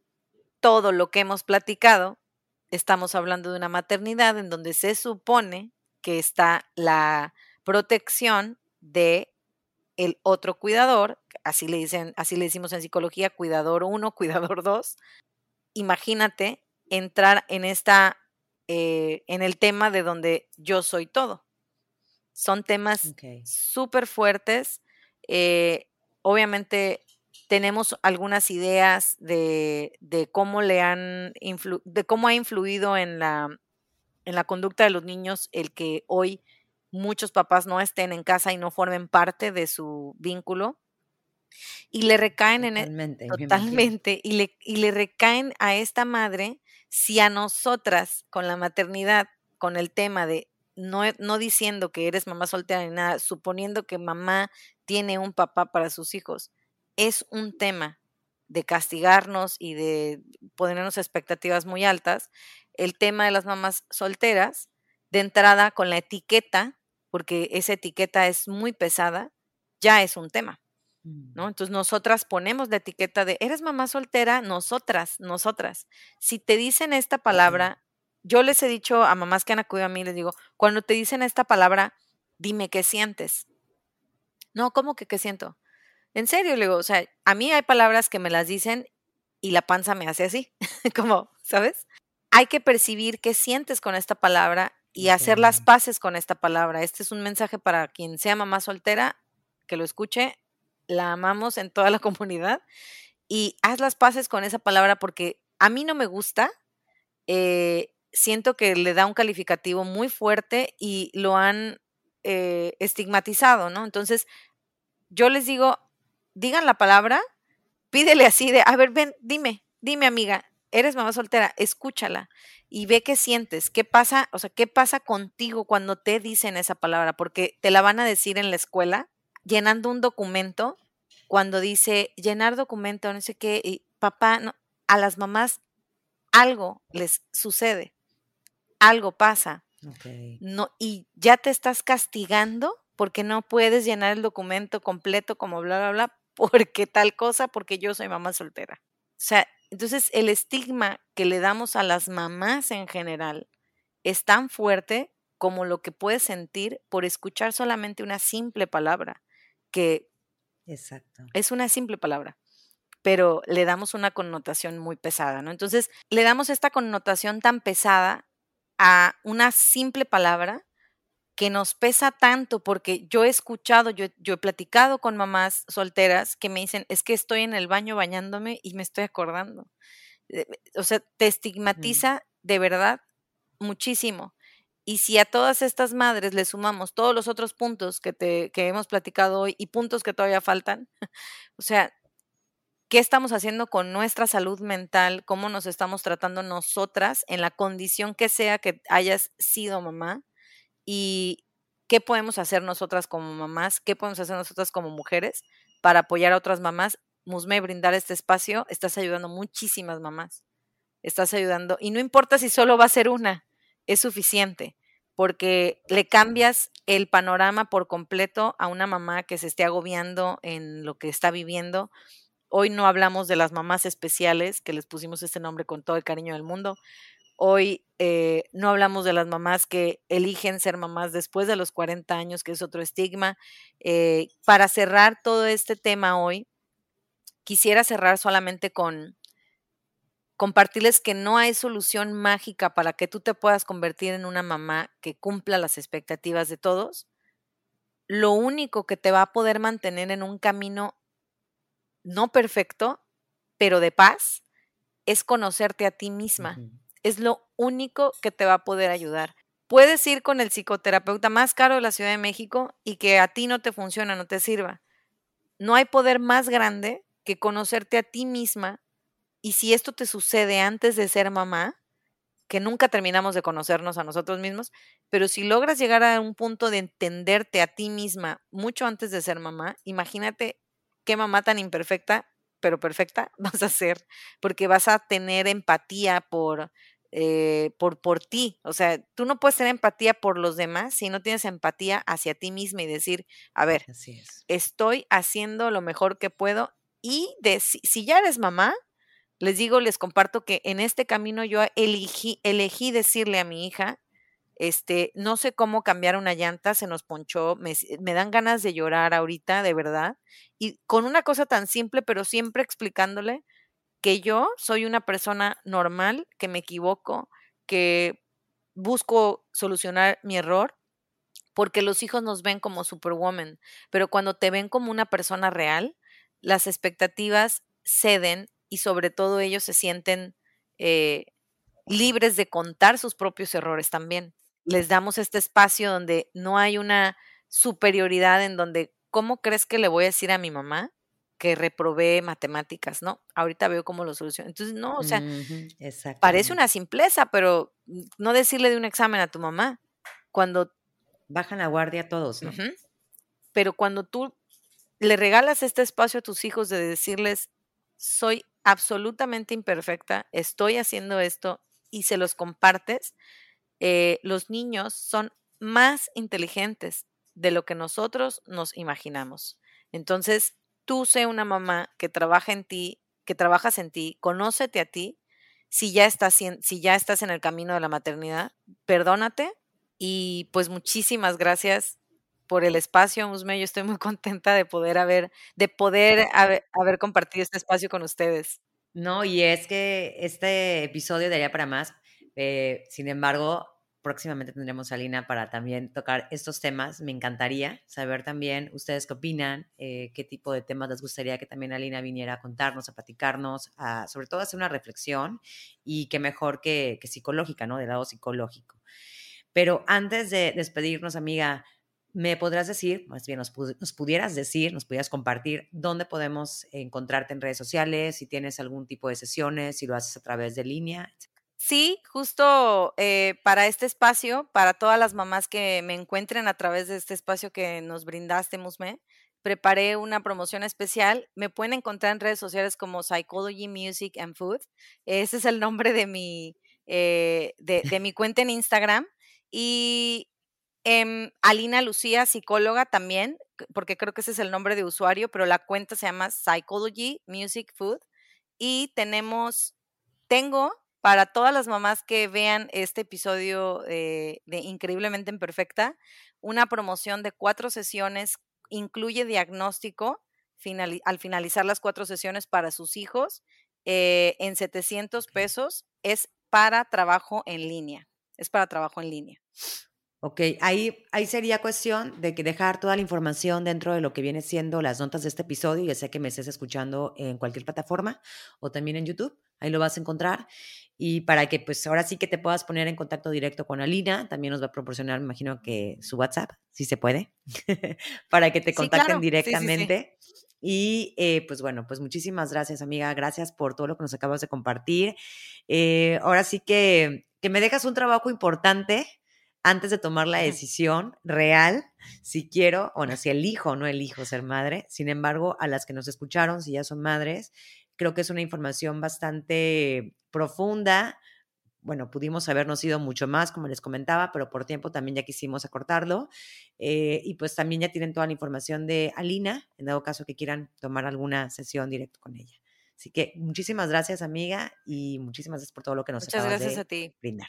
todo lo que hemos platicado, estamos hablando de una maternidad en donde se supone que está la protección de el otro cuidador, así le dicen, así le decimos en psicología, cuidador 1, cuidador 2. Imagínate entrar en esta, eh, en el tema de donde yo soy todo. Son temas súper fuertes. Eh, obviamente tenemos algunas ideas de, de cómo le han de cómo ha influido en la, en la conducta de los niños el que hoy muchos papás no estén en casa y no formen parte de su vínculo. Y le recaen en e totalmente y le, y le recaen a esta madre si a nosotras con la maternidad, con el tema de no, no diciendo que eres mamá soltera ni nada, suponiendo que mamá tiene un papá para sus hijos, es un tema de castigarnos y de ponernos expectativas muy altas. El tema de las mamás solteras, de entrada con la etiqueta porque esa etiqueta es muy pesada, ya es un tema. ¿No? Mm. Entonces nosotras ponemos la etiqueta de, eres mamá soltera, nosotras, nosotras. Si te dicen esta palabra, yo les he dicho a mamás que han acudido a mí, les digo, cuando te dicen esta palabra, dime qué sientes. No, ¿cómo que qué siento? En serio, le digo, o sea, a mí hay palabras que me las dicen y la panza me hace así, como, ¿sabes? Hay que percibir qué sientes con esta palabra y hacer las paces con esta palabra. Este es un mensaje para quien sea mamá soltera, que lo escuche, la amamos en toda la comunidad y haz las paces con esa palabra porque a mí no me gusta, eh, siento que le da un calificativo muy fuerte y lo han eh, estigmatizado, ¿no? Entonces, yo les digo, digan la palabra, pídele así de, a ver, ven, dime, dime amiga, eres mamá soltera, escúchala y ve qué sientes, qué pasa, o sea, qué pasa contigo cuando te dicen esa palabra, porque te la van a decir en la escuela, llenando un documento, cuando dice llenar documento, no sé qué, y papá, no, a las mamás algo les sucede, algo pasa. No, y ya te estás castigando porque no puedes llenar el documento completo como bla, bla, bla, porque tal cosa, porque yo soy mamá soltera. O sea, entonces, el estigma que le damos a las mamás en general es tan fuerte como lo que puedes sentir por escuchar solamente una simple palabra, que Exacto. es una simple palabra, pero le damos una connotación muy pesada, ¿no? Entonces, le damos esta connotación tan pesada a una simple palabra que nos pesa tanto, porque yo he escuchado, yo, yo, he platicado con mamás solteras que me dicen, es que estoy en el baño bañándome y me estoy acordando. Eh, o sea, te estigmatiza de verdad muchísimo. Y si a todas estas madres le sumamos todos los otros puntos que, te, que hemos platicado hoy y puntos que todavía faltan, o sea, qué estamos haciendo con nuestra salud mental, cómo nos estamos tratando nosotras en la condición que sea que hayas sido mamá y qué podemos hacer nosotras como mamás, qué podemos hacer nosotras como mujeres para apoyar a otras mamás. Musme, brindar este espacio, estás ayudando muchísimas mamás. Estás ayudando, y no importa si solo va a ser una, es suficiente, porque le cambias el panorama por completo a una mamá que se esté agobiando en lo que está viviendo. Hoy no hablamos de las mamás especiales, que les pusimos este nombre con todo el cariño del mundo. Hoy eh, no hablamos de las mamás que eligen ser mamás después de los 40 años, que es otro estigma. Eh, para cerrar todo este tema hoy, quisiera cerrar solamente con compartirles que no hay solución mágica para que tú te puedas convertir en una mamá que cumpla las expectativas de todos. Lo único que te va a poder mantener en un camino no perfecto, pero de paz, es conocerte a ti misma. Es lo único que te va a poder ayudar. Puedes ir con el psicoterapeuta más caro de la Ciudad de México y que a ti no te funciona, no te sirva. No hay poder más grande que conocerte a ti misma y si esto te sucede antes de ser mamá, que nunca terminamos de conocernos a nosotros mismos, pero si logras llegar a un punto de entenderte a ti misma mucho antes de ser mamá, imagínate qué mamá tan imperfecta, pero perfecta vas a ser, porque vas a tener empatía por, eh, por, por ti. O sea, tú no puedes tener empatía por los demás si no tienes empatía hacia ti misma y decir, a ver, estoy haciendo lo mejor que puedo y de, si ya eres mamá, les digo, les comparto que en este camino yo elegí, elegí decirle a mi hija, este, no sé cómo cambiar una llanta, se nos ponchó, me, me, dan ganas de llorar ahorita, de verdad, y con una cosa tan simple, pero siempre explicándole que yo soy una persona normal, que me equivoco, que busco solucionar mi error, porque los hijos nos ven como superwoman, pero cuando te ven como una persona real, las expectativas ceden y sobre todo ellos se sienten eh, libres de contar sus propios errores también. Les damos este espacio donde no hay una superioridad en donde, ¿cómo crees que le voy a decir a mi mamá que reprobé matemáticas? No, ahorita veo cómo lo soluciono. Entonces, no, o sea, parece una simpleza, pero no decirle de un examen a tu mamá. Cuando... Bajan la guardia todos, ¿no? Pero cuando tú le regalas este espacio a tus hijos de decirles, soy absolutamente imperfecta, estoy haciendo esto y se los compartes, eh, los niños son más inteligentes de lo que nosotros nos imaginamos. Entonces, tú sé una mamá que trabaja en ti, que trabajas en ti, conócete a ti. Si ya estás, si ya estás en el camino de la maternidad, perdónate y pues muchísimas gracias por el espacio, Musme. Yo estoy muy contenta de poder haber, de poder haber, compartido este espacio con ustedes. No, y es que este episodio daría para más. Eh, sin embargo, próximamente tendremos a Lina para también tocar estos temas. Me encantaría saber también ustedes qué opinan, eh, qué tipo de temas les gustaría que también Alina viniera a contarnos, a platicarnos, sobre todo hacer una reflexión y qué mejor que, que psicológica, ¿no? Del lado psicológico. Pero antes de despedirnos, amiga, ¿Me podrás decir, más bien nos, pudieras decir, nos pudieras compartir dónde podemos encontrarte en redes sociales, si tienes algún tipo de sesiones, si lo haces a través de línea? Sí, justo eh, para este espacio, para todas las mamás que me encuentren a través de este espacio que nos brindaste, Musme, preparé una promoción especial. Me pueden encontrar en redes sociales como Psychology, Music and Food. Ese es el nombre de mi, eh, de, de mi cuenta en Instagram. Y Em, Alina Lucía, psicóloga también, porque creo que ese es el nombre de usuario, pero la cuenta se llama Psychology Music Food. Y tenemos, tengo para todas las mamás que vean este episodio de Increíblemente Imperfecta, una promoción de cuatro sesiones, incluye diagnóstico al finalizar las cuatro sesiones para sus hijos eh, en 700 pesos. Es para trabajo en línea. Es para trabajo en línea. Ok, ahí, ahí sería cuestión de que dejar toda la información dentro de lo que viene siendo las notas de este episodio, ya sea que me estés escuchando en cualquier plataforma o también en YouTube, ahí lo vas a encontrar. Y para que pues ahora sí que te puedas poner en contacto directo con Alina, también nos va a proporcionar, me imagino que su WhatsApp, si se puede, para que te contacten directamente. Y eh, pues bueno, pues muchísimas gracias, amiga. Gracias por todo lo que nos acabas de compartir. Eh, ahora sí que, que me dejas un trabajo importante antes de tomar la decisión real, si quiero, bueno, si elijo o no elijo ser madre. Sin embargo, a las que nos escucharon, si ya son madres, creo que es una información bastante profunda. Bueno, pudimos habernos ido mucho más, como les comentaba, pero por tiempo también ya quisimos acortarlo. Eh, y pues también ya tienen toda la información de Alina, en dado caso que quieran tomar alguna sesión directo con ella. Así que muchísimas gracias, amiga, y muchísimas gracias por todo lo que nos Muchas gracias de a ti. brindar.